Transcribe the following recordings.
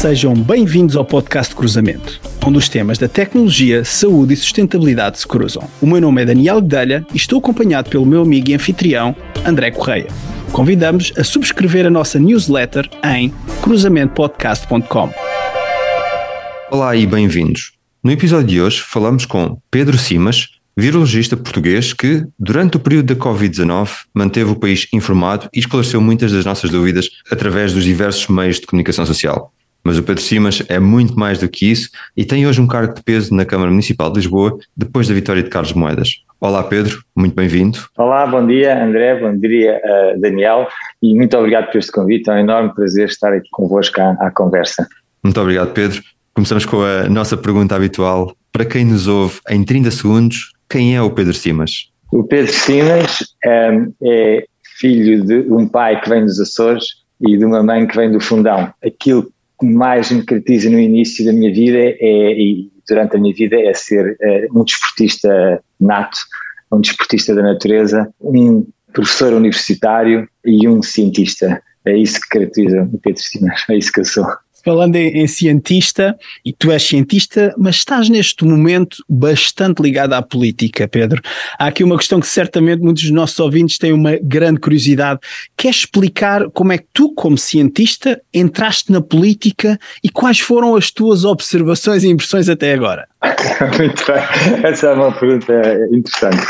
Sejam bem-vindos ao podcast Cruzamento, onde os temas da tecnologia, saúde e sustentabilidade se cruzam. O meu nome é Daniel Guedelha e estou acompanhado pelo meu amigo e anfitrião, André Correia. Convidamos a subscrever a nossa newsletter em cruzamentopodcast.com. Olá e bem-vindos. No episódio de hoje falamos com Pedro Simas, virologista português que, durante o período da Covid-19, manteve o país informado e esclareceu muitas das nossas dúvidas através dos diversos meios de comunicação social. Mas o Pedro Simas é muito mais do que isso e tem hoje um cargo de peso na Câmara Municipal de Lisboa depois da vitória de Carlos Moedas. Olá Pedro, muito bem-vindo. Olá, bom dia André, bom dia uh, Daniel e muito obrigado por este convite, é um enorme prazer estar aqui convosco à, à conversa. Muito obrigado Pedro. Começamos com a nossa pergunta habitual. Para quem nos ouve em 30 segundos, quem é o Pedro Simas? O Pedro Simas um, é filho de um pai que vem dos Açores e de uma mãe que vem do Fundão. Aquilo que mais me caracteriza no início da minha vida é, e durante a minha vida é ser uh, um desportista nato, um desportista da natureza, um professor universitário e um cientista. É isso que caracteriza o Pedro Simas, é isso que eu sou falando em, em, cientista, e tu és cientista, mas estás neste momento bastante ligado à política, Pedro. Há aqui uma questão que certamente muitos dos nossos ouvintes têm uma grande curiosidade. Queres explicar como é que tu, como cientista, entraste na política e quais foram as tuas observações e impressões até agora? Muito bem, essa é uma pergunta interessante.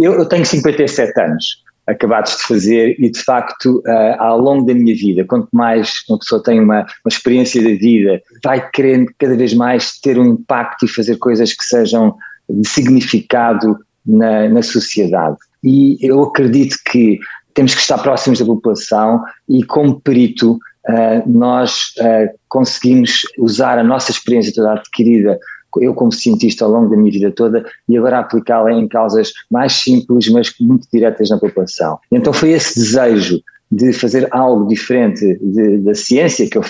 Eu, eu tenho 57 anos acabados de fazer e de facto uh, ao longo da minha vida, quanto mais uma pessoa tem uma, uma experiência da vida, vai querendo cada vez mais ter um impacto e fazer coisas que sejam de significado na, na sociedade. E eu acredito que temos que estar próximos da população e como perito uh, nós uh, conseguimos usar a nossa experiência toda adquirida eu como cientista ao longo da minha vida toda e agora aplicá-la em causas mais simples, mas muito diretas na população. Então foi esse desejo de fazer algo diferente de, da ciência, que eu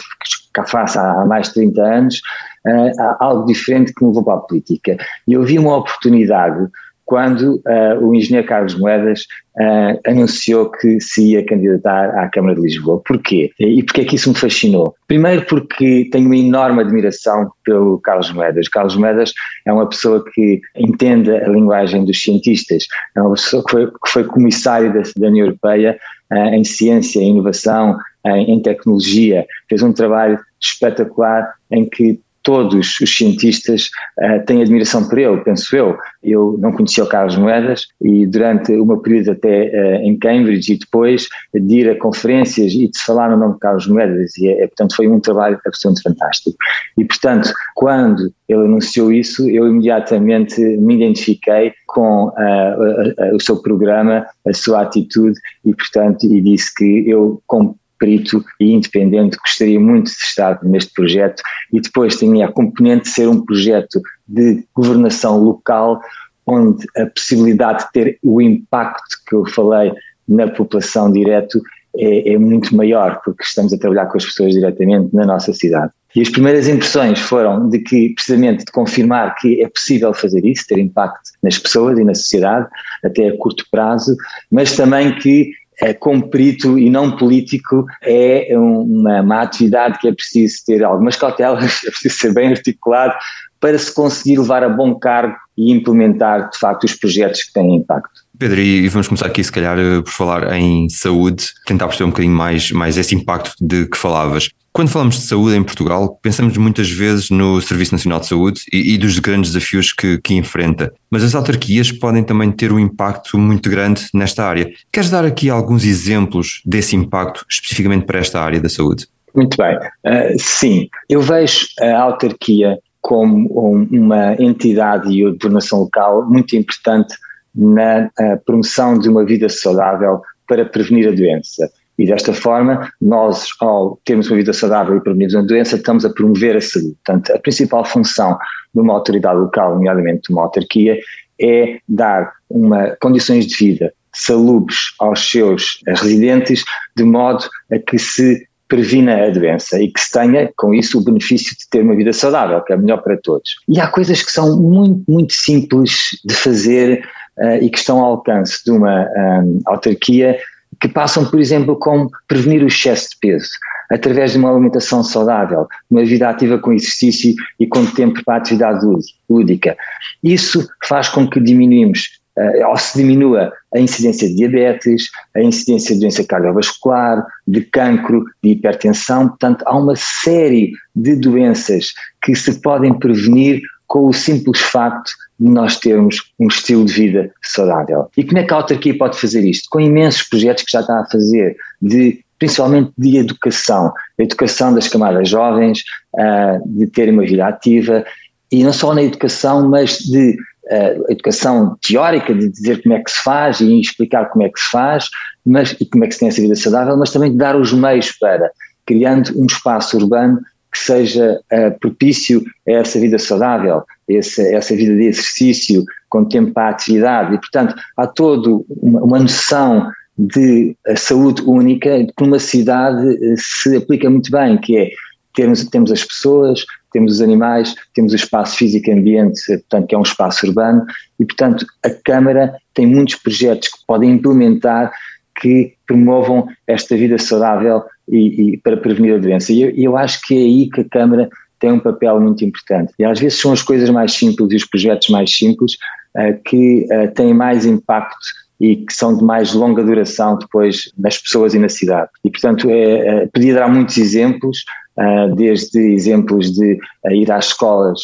cá faço há mais de 30 anos, uh, algo diferente que me levou para a política. E eu vi uma oportunidade quando uh, o engenheiro Carlos Moedas uh, anunciou que se ia candidatar à Câmara de Lisboa. Porquê? E porquê é que isso me fascinou? Primeiro porque tenho uma enorme admiração pelo Carlos Moedas. Carlos Moedas é uma pessoa que entende a linguagem dos cientistas, é uma pessoa que foi, que foi comissário da, da União Europeia uh, em ciência, em inovação, em, em tecnologia, fez um trabalho espetacular em que todos os cientistas uh, têm admiração por ele, penso eu. Eu não conhecia o Carlos Moedas e durante o meu período até uh, em Cambridge e depois de ir a conferências e de se falar no nome de Carlos Moedas, e é, portanto foi um trabalho absolutamente fantástico. E portanto, quando ele anunciou isso, eu imediatamente me identifiquei com uh, o seu programa, a sua atitude e portanto, e disse que eu, como perito e independente, gostaria muito de estar neste projeto e depois tinha a componente de ser um projeto de governação local, onde a possibilidade de ter o impacto que eu falei na população direto é, é, muito maior, porque estamos a trabalhar com as pessoas diretamente na nossa cidade. E as primeiras impressões foram de que, precisamente, de confirmar que é possível fazer isso, ter impacto nas pessoas e na sociedade, até a curto prazo, mas também que é, como perito e não político, é uma, uma atividade que é preciso ter algumas cautelas, é preciso ser bem articulado para se conseguir levar a bom cargo e implementar, de facto, os projetos que têm impacto. Pedro, e vamos começar aqui, se calhar, por falar em saúde, tentar perceber um bocadinho mais, mais esse impacto de que falavas. Quando falamos de saúde em Portugal, pensamos muitas vezes no Serviço Nacional de Saúde e, e dos grandes desafios que, que, enfrenta, mas as autarquias podem também ter um impacto muito grande nesta área. Queres dar aqui alguns exemplos desse impacto especificamente para esta área da saúde? Muito bem, uh, sim. Eu vejo a autarquia como uma entidade e governação local muito importante na uh, promoção de uma vida saudável para prevenir a doença. E desta forma, nós, ao termos uma vida saudável e prevenirmos uma doença, estamos a promover a saúde. Portanto, a principal função de uma autoridade local, nomeadamente de uma autarquia, é dar uma, condições de vida salubres aos seus residentes, de modo a que se previna a doença e que se tenha, com isso, o benefício de ter uma vida saudável, que é melhor para todos. E há coisas que são muito, muito simples de fazer uh, e que estão ao alcance de uma um, autarquia que passam, por exemplo, com prevenir o excesso de peso. através de uma alimentação saudável, uma vida ativa com exercício e com tempo para a atividade lúdica. Isso faz com que diminuímos uh, ou se diminua a incidência de diabetes, a incidência de doença cardiovascular, de cancro, de hipertensão. Portanto, há uma série de doenças que se podem prevenir com o simples facto nós termos um estilo de vida saudável. E como é que a autarquia pode fazer isto? Com imensos projetos que já está a fazer, de principalmente de educação, educação das camadas jovens, uh, de terem uma vida ativa, e não só na educação, mas de uh, educação teórica, de dizer como é que se faz e explicar como é que se faz, mas, e como é que se tem essa vida saudável, mas também de dar os meios para, criando um espaço urbano que seja uh, propício a essa vida saudável, essa, essa vida de exercício, com tempo para a atividade. E, portanto, há toda uma, uma noção de saúde única que numa cidade eh, se aplica muito bem, que é termos, temos as pessoas, temos os animais, temos o espaço físico e ambiente, portanto, que é um espaço urbano, e, portanto, a Câmara tem muitos projetos que podem implementar que promovam esta vida saudável e, e para prevenir a doença. E eu, acho que é aí que a Câmara tem um papel muito importante. E às vezes são as coisas mais simples e os projetos mais simples uh, que uh, têm mais impacto e que são de mais longa duração depois nas pessoas e na cidade. E, portanto, é, é, podia dar muitos exemplos, uh, desde exemplos de ir às escolas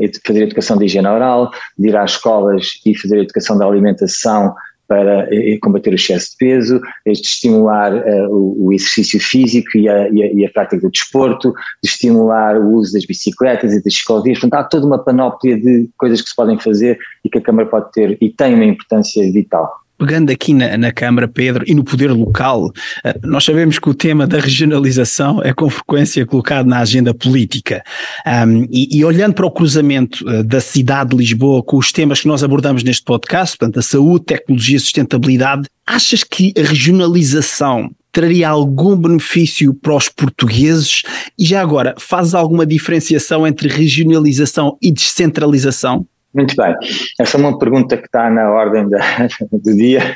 e fazer educação de higiene oral, de ir às escolas e fazer educação da alimentação para combater o excesso de peso, de estimular uh, o, exercício físico e a, e, a, e a, prática do desporto, de estimular o uso das bicicletas e das ciclovias. Portanto, há toda uma panóplia de coisas que se podem fazer e que a Câmara pode ter e tem uma importância vital. Pegando aqui na, na, Câmara, Pedro, e no poder local, eh, nós sabemos que o tema da regionalização é com frequência colocado na agenda política. Um, e, e, olhando para o cruzamento uh, da cidade de Lisboa com os temas que nós abordamos neste podcast, portanto, a saúde, tecnologia, sustentabilidade, achas que a regionalização traria algum benefício para os portugueses? E já agora, faz alguma diferenciação entre regionalização e descentralização? Muito bem. Essa é uma pergunta que está na ordem da, do dia,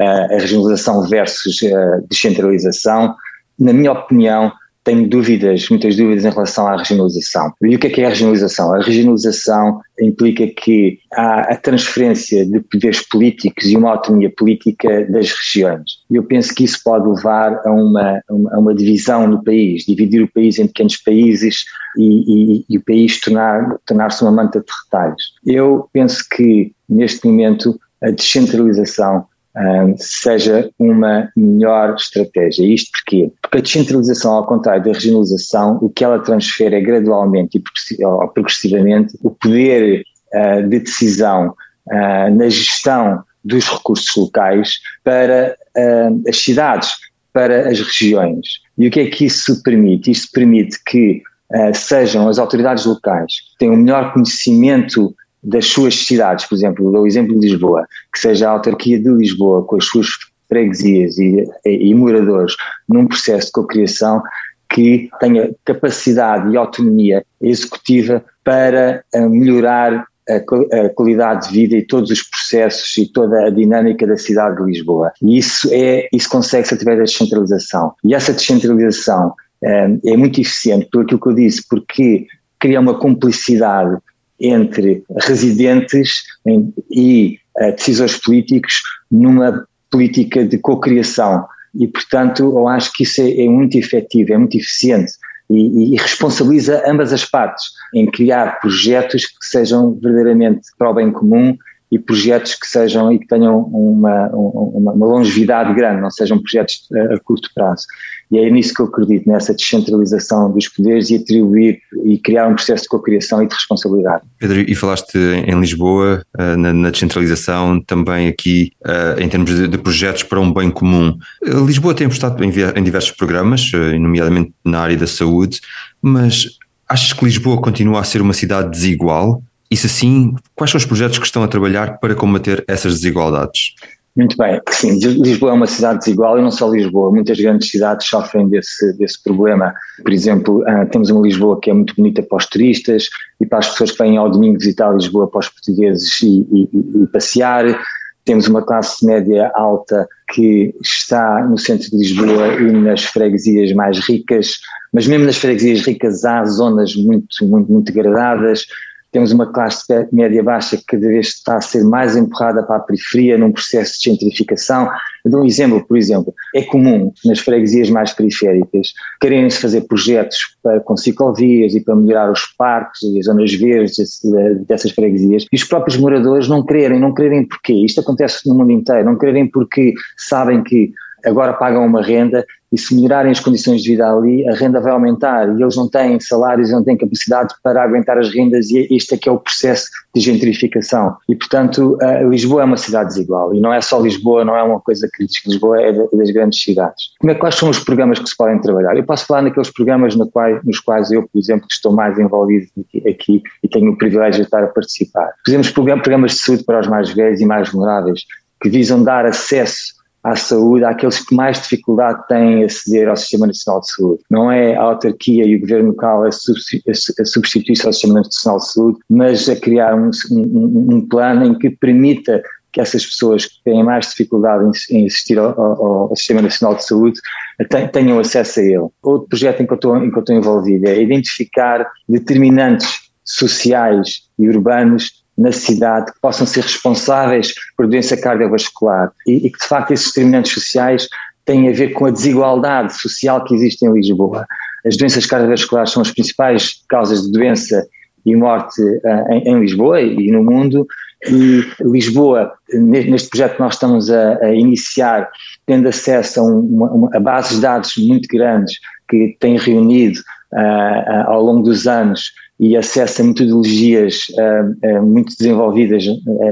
uh, a regionalização versus a descentralização. Na minha opinião, tenho dúvidas, muitas dúvidas em relação à regionalização. E o que é que é a regionalização? A regionalização implica que há a transferência de poderes políticos e uma autonomia política das regiões. Eu penso que isso pode levar a uma, a uma divisão no país, dividir o país em pequenos países e, e, e o país tornar, tornar-se uma manta de retalhos. Eu penso que, neste momento, a descentralização seja uma melhor estratégia. Isto porquê? Porque a descentralização, ao contrário da regionalização, o que ela transfere é gradualmente e progressivamente o poder uh, de decisão uh, na gestão dos recursos locais para uh, as cidades, para as regiões. E o que é que isso permite? Isto permite que sejam as autoridades locais que tenham um melhor conhecimento das suas cidades, por exemplo, o exemplo de Lisboa, que seja a autarquia de Lisboa com as suas freguesias e, e, e moradores num processo de cocriação que tenha capacidade e autonomia executiva para uh, melhorar a, qualidade de vida e todos os processos e toda a dinâmica da cidade de Lisboa. E isso é isso consegue-se através da descentralização. E essa descentralização uh, é muito eficiente por aquilo que eu disse, porque cria uma cumplicidade entre residentes e uh, decisores políticos numa política de cocriação. E, portanto, eu acho que isso é, é muito efetivo, é muito eficiente e, e, responsabiliza ambas as partes em criar projetos que sejam verdadeiramente para o bem comum e projetos que sejam e que tenham uma, uma, uma longevidade grande, não sejam projetos a, a, curto prazo. E é nisso que eu acredito, nessa descentralização dos poderes e atribuir e criar um processo de cocriação e de responsabilidade. Pedro, e falaste em Lisboa, eh, na, na descentralização, também aqui eh, em termos de, de, projetos para um bem comum. Eh, Lisboa tem apostado em, em diversos programas, nomeadamente na área da saúde, mas achas que Lisboa continua a ser uma cidade desigual? E se sim, quais são os projetos que estão a trabalhar para combater essas desigualdades? Muito bem, sim, Lisboa é uma cidade desigual e não só Lisboa, muitas grandes cidades sofrem desse, desse problema. Por exemplo, uh, temos uma Lisboa que é muito bonita para os turistas e para as pessoas que vêm ao domingo visitar Lisboa para os portugueses e, e, e passear. temos uma classe média alta que está no centro de Lisboa e nas freguesias mais ricas, mas mesmo nas freguesias ricas há zonas muito, muito, muito degradadas, temos uma classe média baixa que cada vez está a ser mais empurrada para a periferia num processo de gentrificação. Eu dou um exemplo, por exemplo, é comum nas freguesias mais periféricas querem-se fazer projetos para, com ciclovias e para melhorar os parques e as zonas verdes dessas freguesias e os próprios moradores não quererem, não quererem porquê. Isto acontece no mundo inteiro, não quererem porque sabem que agora pagam uma renda e se melhorarem as condições de vida ali, a renda vai aumentar e eles não têm salários, não têm capacidade para aguentar as rendas e este é que é o processo de gentrificação. E, portanto, Lisboa é uma cidade desigual e não é só Lisboa, não é uma coisa que Lisboa é das grandes cidades. Como é, quais são os programas que se podem trabalhar? Eu posso falar naqueles programas no quais, nos quais eu, por exemplo, estou mais envolvido aqui e tenho o privilégio de estar a participar. Fizemos programas de saúde para os mais velhos e mais vulneráveis que visam dar acesso à saúde àqueles que mais dificuldade têm em aceder ao Sistema Nacional de Saúde. Não é a autarquia e o governo local a substituir-se ao Sistema Nacional de Saúde, mas a criar um, um, um, plano em que permita que essas pessoas que têm mais dificuldade em, assistir ao, ao, ao, Sistema Nacional de Saúde tenham acesso a ele. Outro projeto em que eu estou, em que eu estou envolvido é identificar determinantes sociais e urbanos na cidade que possam ser responsáveis por doença cardiovascular e, e que de facto esses determinantes sociais têm a ver com a desigualdade social que existe em Lisboa. As doenças cardiovasculares são as principais causas de doença e morte uh, em, em, Lisboa e no mundo, e Lisboa, neste projeto que nós estamos a, a iniciar, tendo acesso a, uma, uma, a bases de dados muito grandes que tem reunido uh, ao longo dos anos e acesso a metodologias uh, muito desenvolvidas,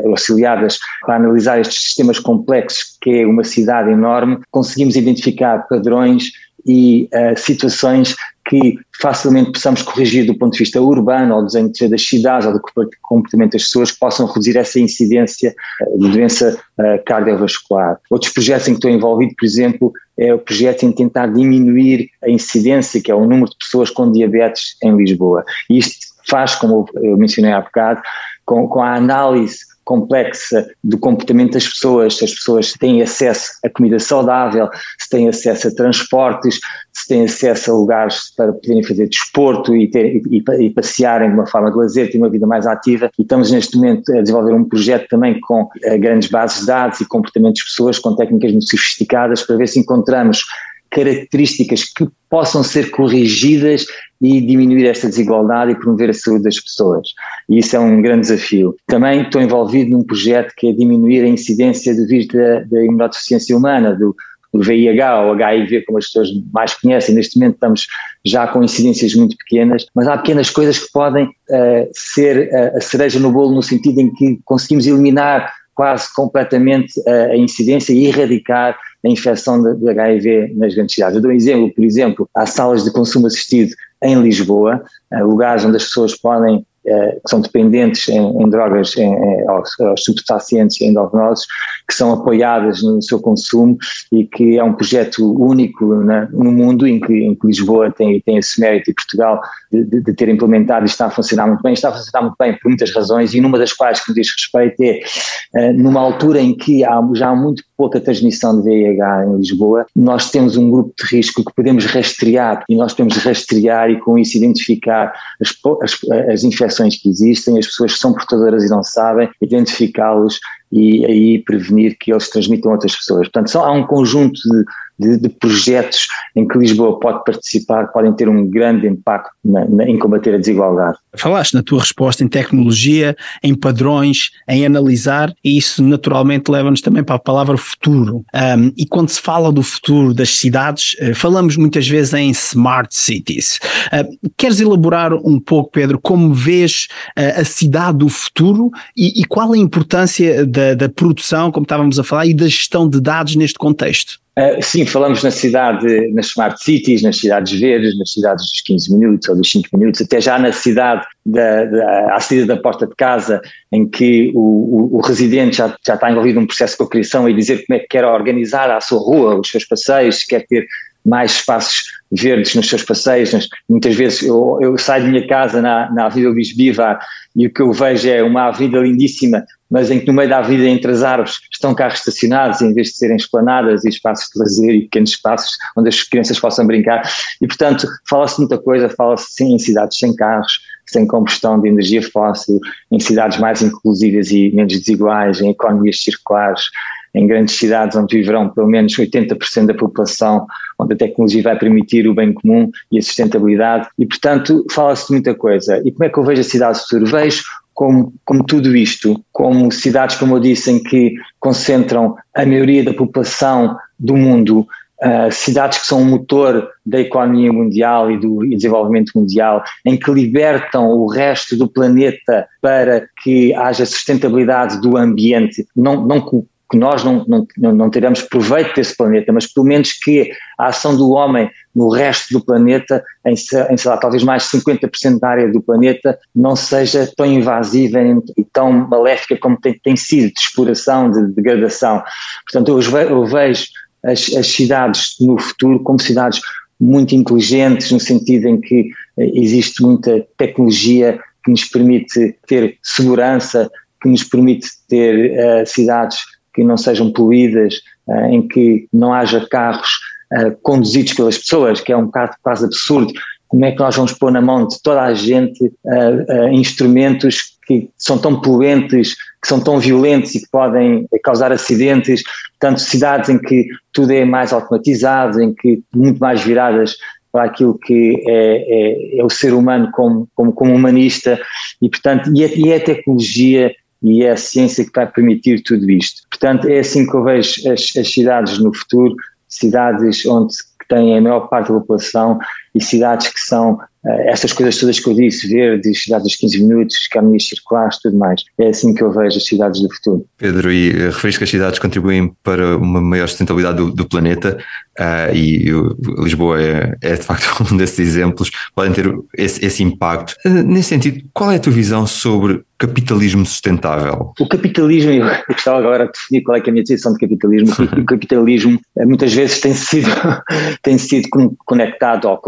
auxiliadas para analisar estes sistemas complexos, que é uma cidade enorme, conseguimos identificar padrões e situações que facilmente possamos corrigir do ponto de vista urbano, ou desenho das cidades, ou do comportamento das pessoas, que possam reduzir essa incidência de doença cardiovascular. Outros projetos em que estou envolvido, por exemplo, é o projeto em tentar diminuir a incidência, que é o número de pessoas com diabetes em Lisboa. Isto faz, como eu mencionei há bocado, com, com a análise complexa do comportamento das pessoas, se as pessoas têm acesso a comida saudável, se têm acesso a transportes, se têm acesso a lugares para poderem fazer desporto e, ter, e, e passearem de uma forma de lazer, ter uma vida mais ativa. E estamos neste momento a desenvolver um projeto também com uh, grandes bases de dados e comportamentos de pessoas com técnicas muito sofisticadas para ver se encontramos características que possam ser corrigidas e diminuir esta desigualdade e promover a saúde das pessoas. E isso é um grande desafio. Também estou envolvido num projeto que é diminuir a incidência do vírus da, da humana, do, do VIH ou HIV, como as pessoas mais conhecem. Neste momento estamos já com incidências muito pequenas, mas há pequenas coisas que podem uh, ser uh, a cereja no bolo no sentido em que conseguimos eliminar quase completamente a, a incidência e erradicar a infecção de, de, HIV nas grandes cidades. Eu dou um exemplo, por exemplo, há salas de consumo assistido em Lisboa, eh, lugares onde as pessoas podem que são dependentes em, em drogas, em, em, aos, aos substancientes endovenosos, que são apoiadas no seu consumo e que é um projeto único né, no mundo em que, em que, Lisboa tem, tem esse mérito e Portugal de, de, de, ter implementado e está a funcionar muito bem. Está a funcionar muito bem por muitas razões e numa das quais que me diz respeito é uh, numa altura em que há, já há muito pouca transmissão de VIH em Lisboa, nós temos um grupo de risco que podemos rastrear e nós podemos rastrear e com isso identificar as, as, as infecções que existem, as pessoas que são portadoras e não sabem, identificá-los e aí prevenir que eles transmitam a outras pessoas. Portanto, só há um conjunto de de, de, projetos em que Lisboa pode participar, podem ter um grande impacto na, na, em combater a desigualdade. Falaste na tua resposta em tecnologia, em padrões, em analisar, e isso naturalmente leva-nos também para a palavra futuro. Um, e quando se fala do futuro das cidades, uh, falamos muitas vezes em smart cities. Uh, queres elaborar um pouco, Pedro, como vês uh, a cidade do futuro e, e qual a importância da, da produção, como estávamos a falar, e da gestão de dados neste contexto? Uh, sim, falamos na cidade, nas smart cities, nas cidades verdes, nas cidades dos 15 minutos ou dos 5 minutos, até já na cidade da, da, à saída da porta de casa, em que o, o, o, residente já, já está envolvido num processo de cocriação e dizer como é que quer organizar a sua rua, os seus passeios, quer ter mais espaços verdes nos seus passeios. Muitas vezes eu, eu, saio de minha casa na, na Avenida Luís e o que eu vejo é uma avenida lindíssima, mas em que no meio da avenida, entre as árvores, estão carros estacionados em vez de serem esplanadas e espaços de lazer e pequenos espaços onde as crianças possam brincar. E, portanto, fala-se muita coisa, fala-se em cidades sem carros, sem combustão de energia fóssil, em cidades mais inclusivas e menos desiguais, em economias circulares, em grandes cidades onde viverão pelo menos 80% da população, onde a tecnologia vai permitir o bem comum e a sustentabilidade, e portanto fala-se de muita coisa. E como é que eu vejo a cidade do futuro? Vejo como, como tudo isto, como cidades, como eu disse, em que concentram a maioria da população do mundo, Uh, cidades que são o motor da economia mundial e do e desenvolvimento mundial, em que libertam o resto do planeta para que haja sustentabilidade do ambiente, não, não que nós não, não, não teremos proveito desse planeta, mas pelo menos que a ação do homem no resto do planeta, em, em sei lá, talvez mais de 50% da área do planeta, não seja tão invasiva e tão maléfica como tem, tem sido, de exploração, de degradação. Portanto, eu, eu vejo as, as cidades no futuro como cidades muito inteligentes, no sentido em que eh, existe muita tecnologia que nos permite ter segurança, que nos permite ter uh, cidades que não sejam poluídas, uh, em que não haja carros uh, conduzidos pelas pessoas, que é um bocado quase absurdo. Como é que nós vamos pôr na mão de toda a gente uh, instrumentos que são tão poluentes, que são tão violentos e que podem causar acidentes? Portanto, cidades em que tudo é mais automatizado, em que muito mais viradas para aquilo que é, é, é o ser humano como, como, como humanista e, portanto, e a, e a tecnologia e é a ciência que vai permitir tudo isto. Portanto, é assim que eu vejo as, as cidades no futuro, cidades onde têm a maior parte da população e cidades que são uh, essas coisas todas que eu disse, verdes, cidades dos 15 minutos, caminhos circulares, tudo mais. É assim que eu vejo as cidades do futuro. Pedro, e uh, referiste que as cidades contribuem para uma maior sustentabilidade do, do planeta uh, e Lisboa é, é, de facto um desses exemplos, podem ter esse, esse impacto. nesse sentido, qual é a tua visão sobre capitalismo sustentável? O capitalismo, eu gostava agora de definir qual é, é a minha definição de capitalismo, o capitalismo muitas vezes tem sido, tem sido conectado uh,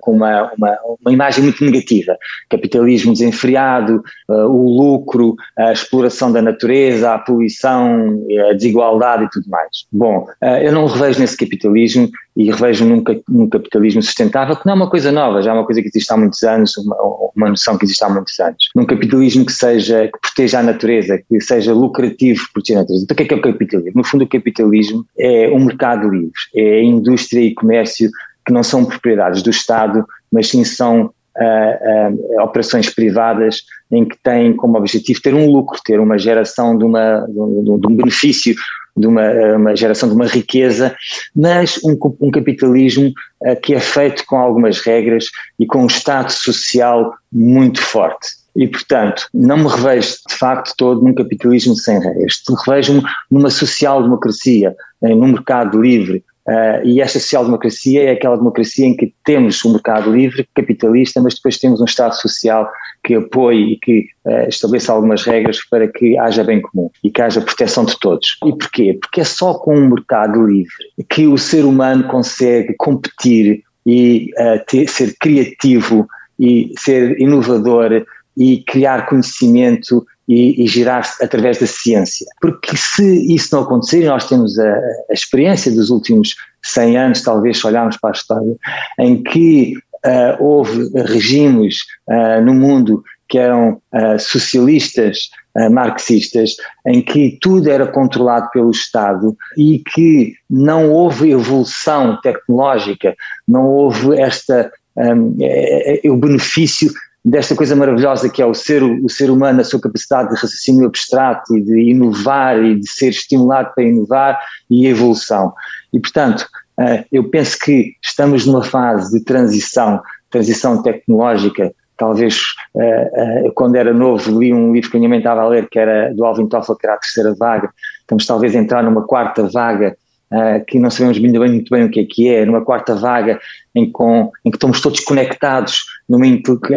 com uma, uma, uma, imagem muito negativa. Capitalismo desenfreado, uh, o lucro, a exploração da natureza, a poluição, a desigualdade e tudo mais. Bom, uh, eu não revejo nesse capitalismo e revejo num, num, capitalismo sustentável, que não é uma coisa nova, já é uma coisa que existe há muitos anos, uma, uma noção que existe há muitos anos. Num capitalismo que seja, que proteja a natureza, que seja lucrativo proteger a natureza. Então o que é que é o capitalismo? No fundo o capitalismo é um mercado livre, é indústria e comércio que não são propriedades do Estado, mas sim são uh, uh, operações privadas em que têm como objetivo ter um lucro, ter uma geração de, uma, de, um, de um benefício, de uma, uma, geração de uma riqueza, mas um, um capitalismo uh, que é feito com algumas regras e com um Estado social muito forte. E, portanto, não me revejo de facto todo num capitalismo sem regras. Revejo-me numa social-democracia, num mercado livre, Uh, e esta social-democracia é aquela democracia em que temos um mercado livre, capitalista, mas depois temos um Estado social que apoie e que uh, estabeleça algumas regras para que haja bem comum e que haja proteção de todos. E porquê? Porque é só com um mercado livre que o ser humano consegue competir e uh, ter, ser criativo e ser inovador e criar conhecimento e, e girar-se através da ciência. Porque se isso não acontecer, e nós temos a, a, experiência dos últimos 100 anos, talvez se olharmos para a história, em que uh, houve regimes uh, no mundo que eram uh, socialistas, marxistas, em que tudo era controlado pelo Estado e que não houve evolução tecnológica, não houve esta um, é, é, o benefício desta coisa maravilhosa que é o ser, o ser humano, a sua capacidade de raciocínio abstrato e de inovar e de ser estimulado para inovar e evolução. E, portanto, eh, eu penso que estamos numa fase de transição, transição tecnológica. Talvez eh, eh, quando era novo li um livro que a minha mãe estava a ler, que era do Alvin Toffler, que era a terceira vaga. Estamos talvez a entrar numa quarta vaga uh, que não sabemos muito bem, muito bem o que é que é, numa quarta vaga em, com, em que estamos todos conectados numa,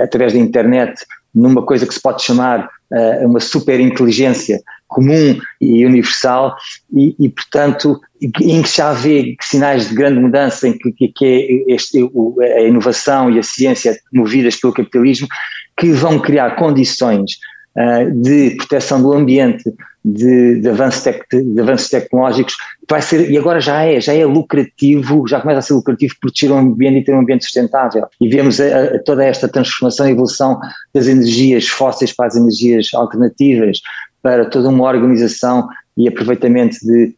através da internet, numa coisa que se pode chamar uh, uma super inteligência, comum e universal e, e portanto, em que já vê sinais de grande mudança em que, que, é este, a inovação e a ciência movidas pelo capitalismo que vão criar condições uh, de proteção do ambiente, de, de, avanços tec, de, avanços tecnológicos, vai ser, e agora já é, já é lucrativo, já começa a ser lucrativo proteger o ambiente e ter um ambiente sustentável. E vemos a, a, toda esta transformação e evolução das energias fósseis para as energias alternativas, para toda uma organização e aproveitamento de,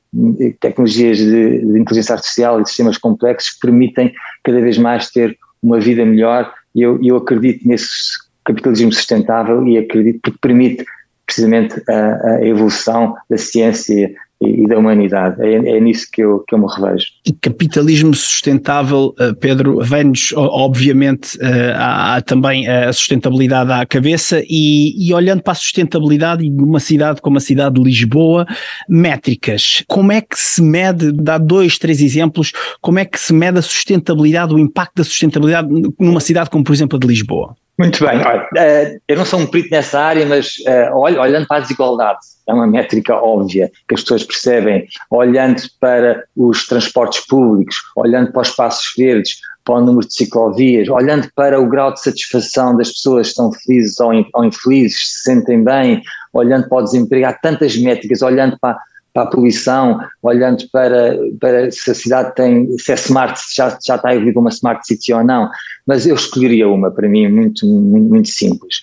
tecnologias de, de, inteligência artificial e sistemas complexos que permitem cada vez mais ter uma vida melhor e eu, eu acredito nesse capitalismo sustentável e acredito que permite precisamente a, a evolução da ciência e, da humanidade. É, é nisso que eu, que eu me revejo. Capitalismo sustentável, eh, Pedro, vem-nos, obviamente, eh, há, também a sustentabilidade à cabeça e, e, olhando para a sustentabilidade de uma cidade como a cidade de Lisboa, métricas. Como é que se mede, dá dois, três exemplos, como é que se mede a sustentabilidade, o impacto da sustentabilidade numa cidade como, por exemplo, a de Lisboa? Muito bem, olha, uh, eu não sou um perito nessa área, mas olha, olhando para a desigualdade, é uma métrica óbvia que as pessoas percebem, olhando para os transportes públicos, olhando para os espaços verdes, para o número de ciclovias, olhando para o grau de satisfação das pessoas que estão felizes ou infelizes, se sentem bem, olhando para o desemprego, há tantas métricas, olhando para, para a poluição, olhando para, para se a cidade tem, se é smart, se já, já está a evoluir uma smart city ou não, mas eu escolheria uma para mim muito, muito, muito simples.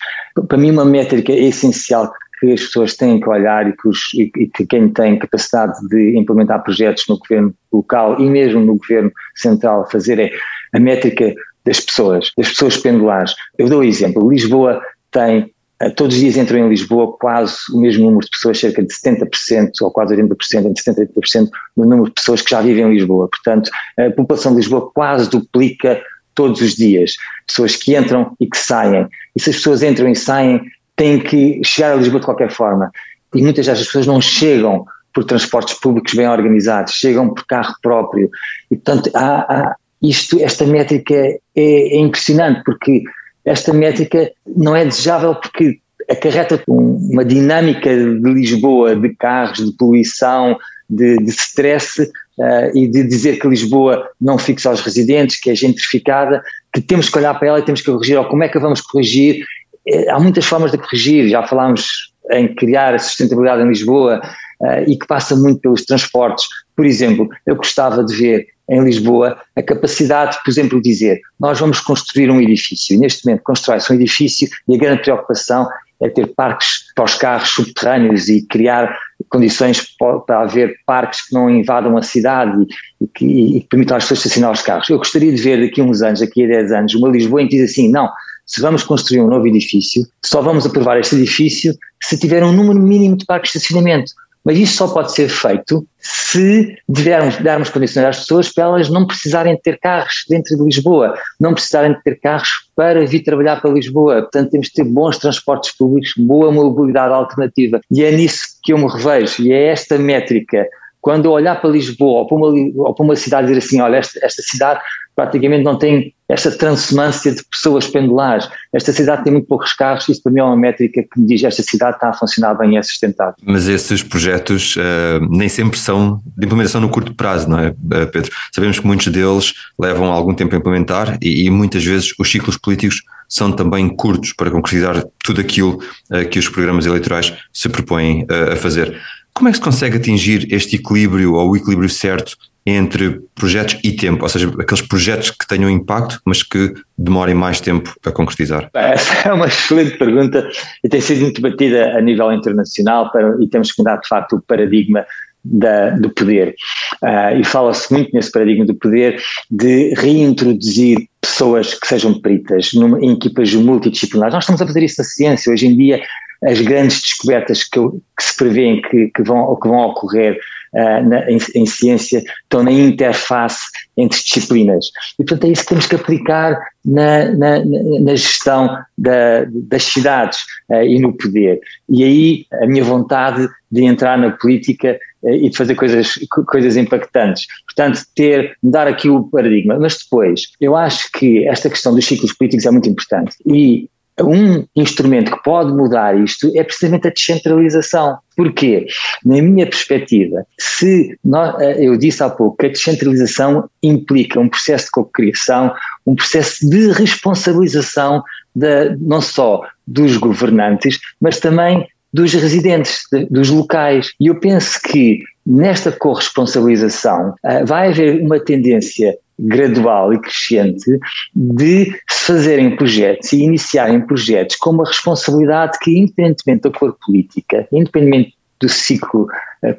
Para mim uma métrica essencial que as pessoas têm que olhar e que, os, e que, quem tem capacidade de implementar projetos no governo local e mesmo no governo central fazer é a métrica das pessoas, das pessoas pendulares. Eu dou um exemplo, Lisboa tem todos os dias entram em Lisboa quase o mesmo número de pessoas, cerca de 70% ou quase 80%, entre 70% e 80% do número de pessoas que já vivem em Lisboa. Portanto, a população de Lisboa quase duplica todos os dias. Pessoas que entram e que saem. E se as pessoas entram e saem, têm que chegar a Lisboa de qualquer forma. E muitas destas pessoas não chegam por transportes públicos bem organizados, chegam por carro próprio. E, portanto, há, há isto, esta métrica é, é impressionante, porque esta métrica não é desejável porque acarreta uma dinâmica de Lisboa, de carros, de poluição, de, de stress uh, e de dizer que Lisboa não fixa aos residentes, que é gentrificada, que temos que olhar para ela e temos que corrigir, ou como é que a vamos corrigir. É, há muitas formas de corrigir, já falámos em criar a sustentabilidade em Lisboa uh, e que passa muito pelos transportes. Por exemplo, eu gostava de ver em Lisboa a capacidade, por exemplo, de dizer nós vamos construir um edifício e neste momento constrói-se um edifício e a grande preocupação é ter parques para os carros subterrâneos e criar condições para haver parques que não invadam a cidade e, que, e que permitam às pessoas estacionar os carros. Eu gostaria de ver daqui a uns anos, daqui a 10 anos, uma Lisboa em que diz assim, não, se vamos construir um novo edifício, só vamos aprovar este edifício se tiver um número mínimo de parques de estacionamento. Mas isso só pode ser feito se dermos, darmos condições às pessoas para elas não precisarem ter carros dentro de Lisboa, não precisarem de ter carros para vir trabalhar para Lisboa. Portanto, temos de ter bons transportes públicos, boa mobilidade alternativa. E é nisso que eu me revejo, e é esta métrica. Quando eu olhar para Lisboa ou para uma, ou para uma cidade e dizer assim, olha, esta, esta cidade praticamente não tem esta transumância de pessoas pendulares. Esta cidade tem muito poucos carros, isso para mim é uma métrica que me diz esta cidade está a funcionar bem e é sustentável. Mas esses projetos uh, nem sempre são de implementação no curto prazo, não é, eh, Pedro? Sabemos que muitos deles levam algum tempo a implementar e, e muitas vezes os ciclos políticos são também curtos para concretizar tudo aquilo uh, que os programas eleitorais se propõem uh, a fazer. Como é que se consegue atingir este equilíbrio ou o equilíbrio certo entre projetos e tempo, ou seja, aqueles projetos que tenham impacto, mas que demorem mais tempo a concretizar? Essa é uma excelente pergunta e tem sido muito batida a nível internacional para, e temos que mudar de facto o paradigma da, do poder. Uh, e fala-se muito nesse paradigma do poder de reintroduzir pessoas que sejam peritas numa, em equipas multidisciplinares. Nós estamos a fazer isso na ciência. Hoje em dia, as grandes descobertas que, que se prevêem que, que, vão, que vão ocorrer uh, na, em, em, ciência estão na interface entre disciplinas. E, portanto, é isso que temos que aplicar na, na, na gestão da, das cidades uh, e no poder. E aí a minha vontade de entrar na política e de fazer coisas, coisas impactantes. Portanto, ter, mudar aqui o paradigma. Mas depois, eu acho que esta questão dos ciclos políticos é muito importante. E um instrumento que pode mudar isto é precisamente a descentralização. Porquê? Na minha perspectiva, se nós, eh, eu disse há pouco que a descentralização implica um processo de cocriação, um processo de responsabilização de, não só dos governantes, mas também dos residentes, de, dos locais. E eu penso que nesta corresponsabilização uh, vai haver uma tendência gradual e crescente de se fazerem projetos e iniciarem projetos com uma responsabilidade que, independentemente da cor política, independentemente do ciclo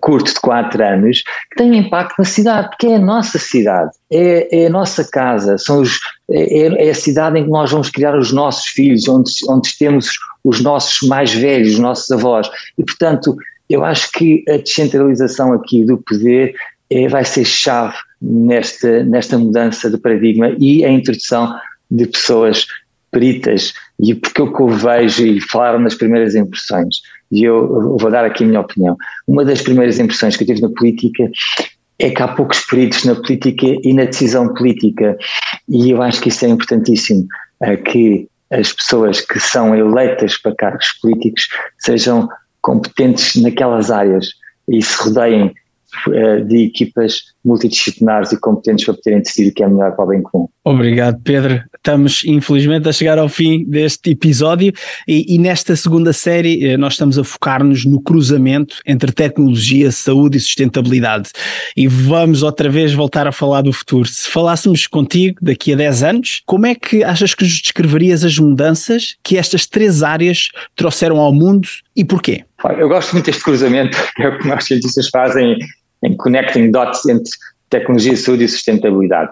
curto de quatro anos, que tem impacto na cidade, porque é a nossa cidade, é, é a nossa casa, são os, é, é, a cidade em que nós vamos criar os nossos filhos, onde, onde temos os nossos mais velhos, os nossos avós, e portanto eu acho que a descentralização aqui do poder é, vai ser chave nesta, nesta mudança de paradigma e a introdução de pessoas peritas, e porque o que eu vejo e falaram nas primeiras impressões, e eu vou dar aqui a minha opinião. Uma das primeiras impressões que eu tive na política é que há poucos peritos na política e na decisão política, e eu acho que isso é importantíssimo, é que as pessoas que são eleitas para cargos políticos sejam competentes naquelas áreas e se rodeiem eh, de equipas multidisciplinares e competentes para poderem decidir o que é melhor para o bem comum. Obrigado, Pedro. Estamos, infelizmente, a chegar ao fim deste episódio e, e nesta segunda série eh, nós estamos a focar-nos no cruzamento entre tecnologia, saúde e sustentabilidade. E vamos outra vez voltar a falar do futuro. Se falássemos contigo daqui a 10 anos, como é que achas que nos descreverias as mudanças que estas três áreas trouxeram ao mundo e porquê? Eu gosto muito deste cruzamento, que é o que nós cientistas fazem em connecting dots entre tecnologia, saúde e sustentabilidade.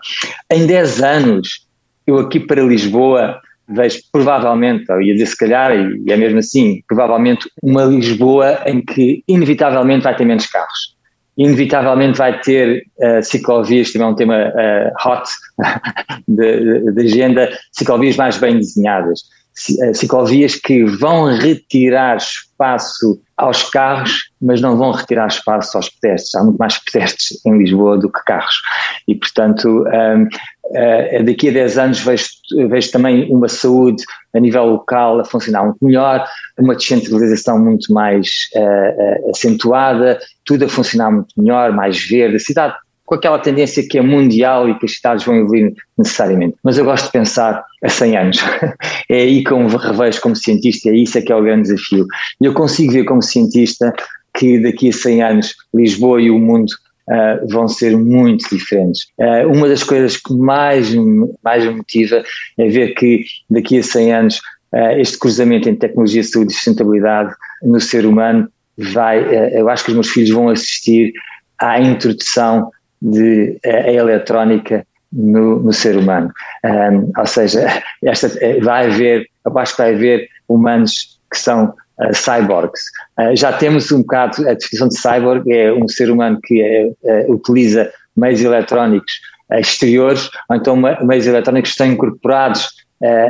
Em 10 anos, eu aqui para Lisboa vejo provavelmente, ou ia dizer se calhar, e é mesmo assim, provavelmente uma Lisboa em que inevitavelmente vai ter menos carros. Inevitavelmente vai ter uh, ciclovias, também é um tema uh, hot de, de, agenda, ciclovias mais bem desenhadas eh, ciclovias que vão retirar espaço aos carros, mas não vão retirar espaço aos pedestres. Há muito mais pedestres em Lisboa do que carros. E, portanto, um, uh, eh, daqui a 10 anos vejo, vejo também uma saúde a nível local a funcionar muito melhor, uma descentralização muito mais uh, uh, acentuada, tudo a funcionar muito melhor, mais verde. A cidade com aquela tendência que é mundial e que as cidades vão evoluir necessariamente. Mas eu gosto de pensar a 100 anos. é aí que eu me revejo como cientista, é isso é que é o grande desafio. E eu consigo ver como cientista que daqui a 100 anos Lisboa e o mundo uh, vão ser muito diferentes. Uh, uma das coisas que mais, mais me motiva é ver que daqui a 100 anos uh, este cruzamento entre tecnologia, saúde e sustentabilidade no ser humano vai, eu acho que os meus filhos vão assistir à introdução de a, a eletrónica no, no, ser humano. Um, ou seja, esta, eh, vai haver, acho que vai haver humanos que são uh, cyborgs. Uh, já temos um bocado, a definição de cyborg é um ser humano que uh, utiliza meios eletrónicos exteriores, ou então meios eletrónicos que estão incorporados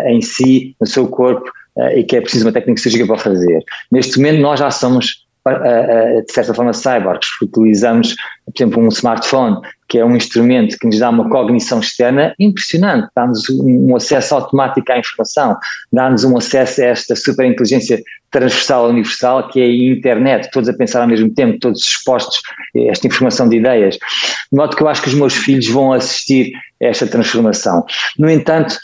em si, no seu corpo, e que é preciso uma técnica cirúrgica para fazer. Neste momento nós já somos de certa forma, cyborgs. Utilizamos, por exemplo, um smartphone, que é um instrumento que nos dá uma cognição externa impressionante, dá-nos um acesso automático à informação, dá-nos um acesso a esta superinteligência transversal universal que é a internet, todos a pensar ao mesmo tempo, todos expostos a esta informação de ideias. De modo que eu acho que os meus filhos vão assistir a esta transformação. No entanto,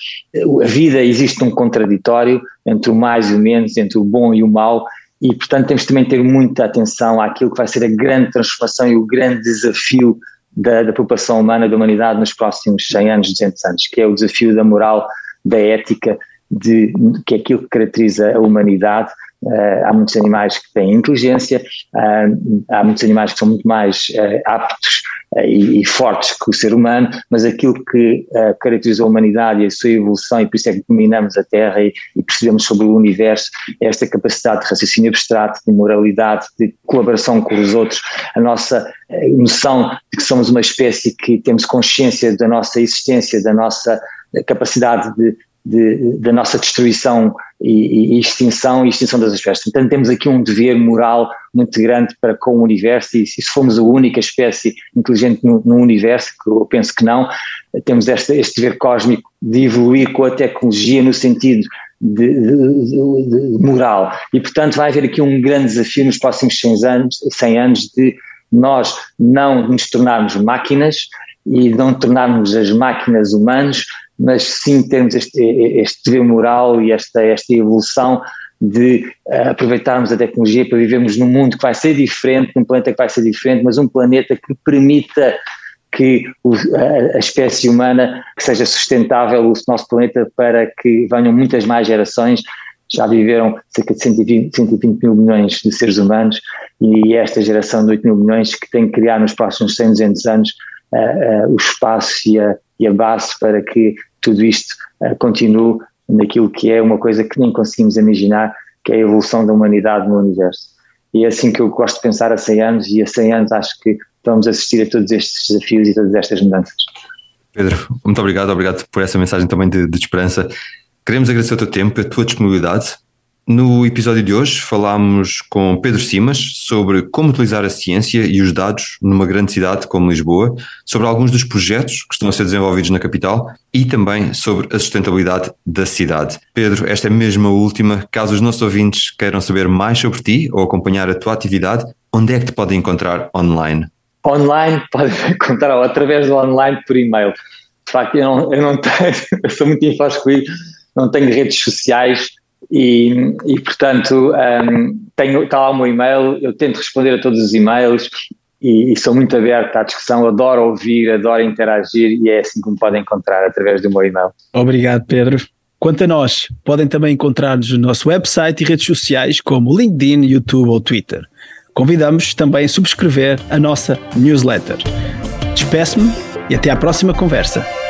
a vida existe um contraditório entre o mais e o menos, entre o bom e o mau, e, portanto, temos também ter muita atenção àquilo que vai ser a grande transformação e o grande desafio da, da população humana, da humanidade nos próximos 100 anos, 200 anos, que é o desafio da moral, da ética, de, que é aquilo que caracteriza a humanidade. Uh, há muitos animais que têm inteligência, uh, há muitos animais que são muito mais uh, aptos e, e, fortes que o ser humano, mas aquilo que uh, caracteriza a humanidade e a sua evolução, e por isso é que dominamos a Terra e, e percebemos sobre o universo, é esta capacidade de raciocínio abstrato, de moralidade, de colaboração com os outros, a nossa uh, noção de que somos uma espécie que temos consciência da nossa existência, da nossa capacidade de, de, da nossa destruição e, e, extinção e extinção das espécies. Portanto, temos aqui um dever moral muito grande para com o universo e, se formos a única espécie inteligente no, no universo, que eu penso que não, temos este, este dever cósmico de evoluir com a tecnologia no sentido de, de, de, moral. E, portanto, vai haver aqui um grande desafio nos próximos 100 anos, 100 anos de nós não nos tornarmos máquinas e não tornarmos as máquinas humanos, mas sim termos este, este dever moral e esta, esta evolução de uh, aproveitarmos a tecnologia para vivermos num mundo que vai ser diferente, num planeta que vai ser diferente, mas um planeta que permita que a, a, espécie humana que seja sustentável o nosso planeta para que venham muitas mais gerações. Já viveram cerca de 120, 120 mil milhões de seres humanos e esta geração de 8 mil milhões que tem que criar nos próximos 100, 200 anos uh, uh, o espaço e a, e a base para que tudo isto uh, continue naquilo que é uma coisa que nem conseguimos imaginar, que é a evolução da humanidade no universo. E é assim que eu gosto de pensar a 100 anos, e a 100 anos acho que vamos assistir a todos estes desafios e todas estas mudanças. Pedro, muito obrigado, obrigado por essa mensagem também de, de esperança. Queremos agradecer o teu tempo a tua disponibilidade no episódio de hoje falámos com Pedro Simas sobre como utilizar a ciência e os dados numa grande cidade como Lisboa, sobre alguns dos projetos que estão a ser desenvolvidos na capital e também sobre a sustentabilidade da cidade. Pedro, esta é mesmo a última. Caso os nossos ouvintes queiram saber mais sobre ti ou acompanhar a tua atividade, onde é que te podem encontrar online? Online, podem encontrar através do online por e-mail. De facto, eu não, eu não tenho, eu sou muito infoscoído, não tenho redes sociais e, e portanto, um, tenho, está lá o meu e-mail, eu tento responder a todos os e-mails e, e, sou muito aberto à discussão, adoro ouvir, adoro interagir e é assim que me podem encontrar através do meu e-mail. Obrigado, Pedro. Quanto a nós, podem também encontrar-nos no nosso website e redes sociais como LinkedIn, YouTube ou Twitter. Convidamos também a subscrever a nossa newsletter. Despeço-me e até à próxima conversa.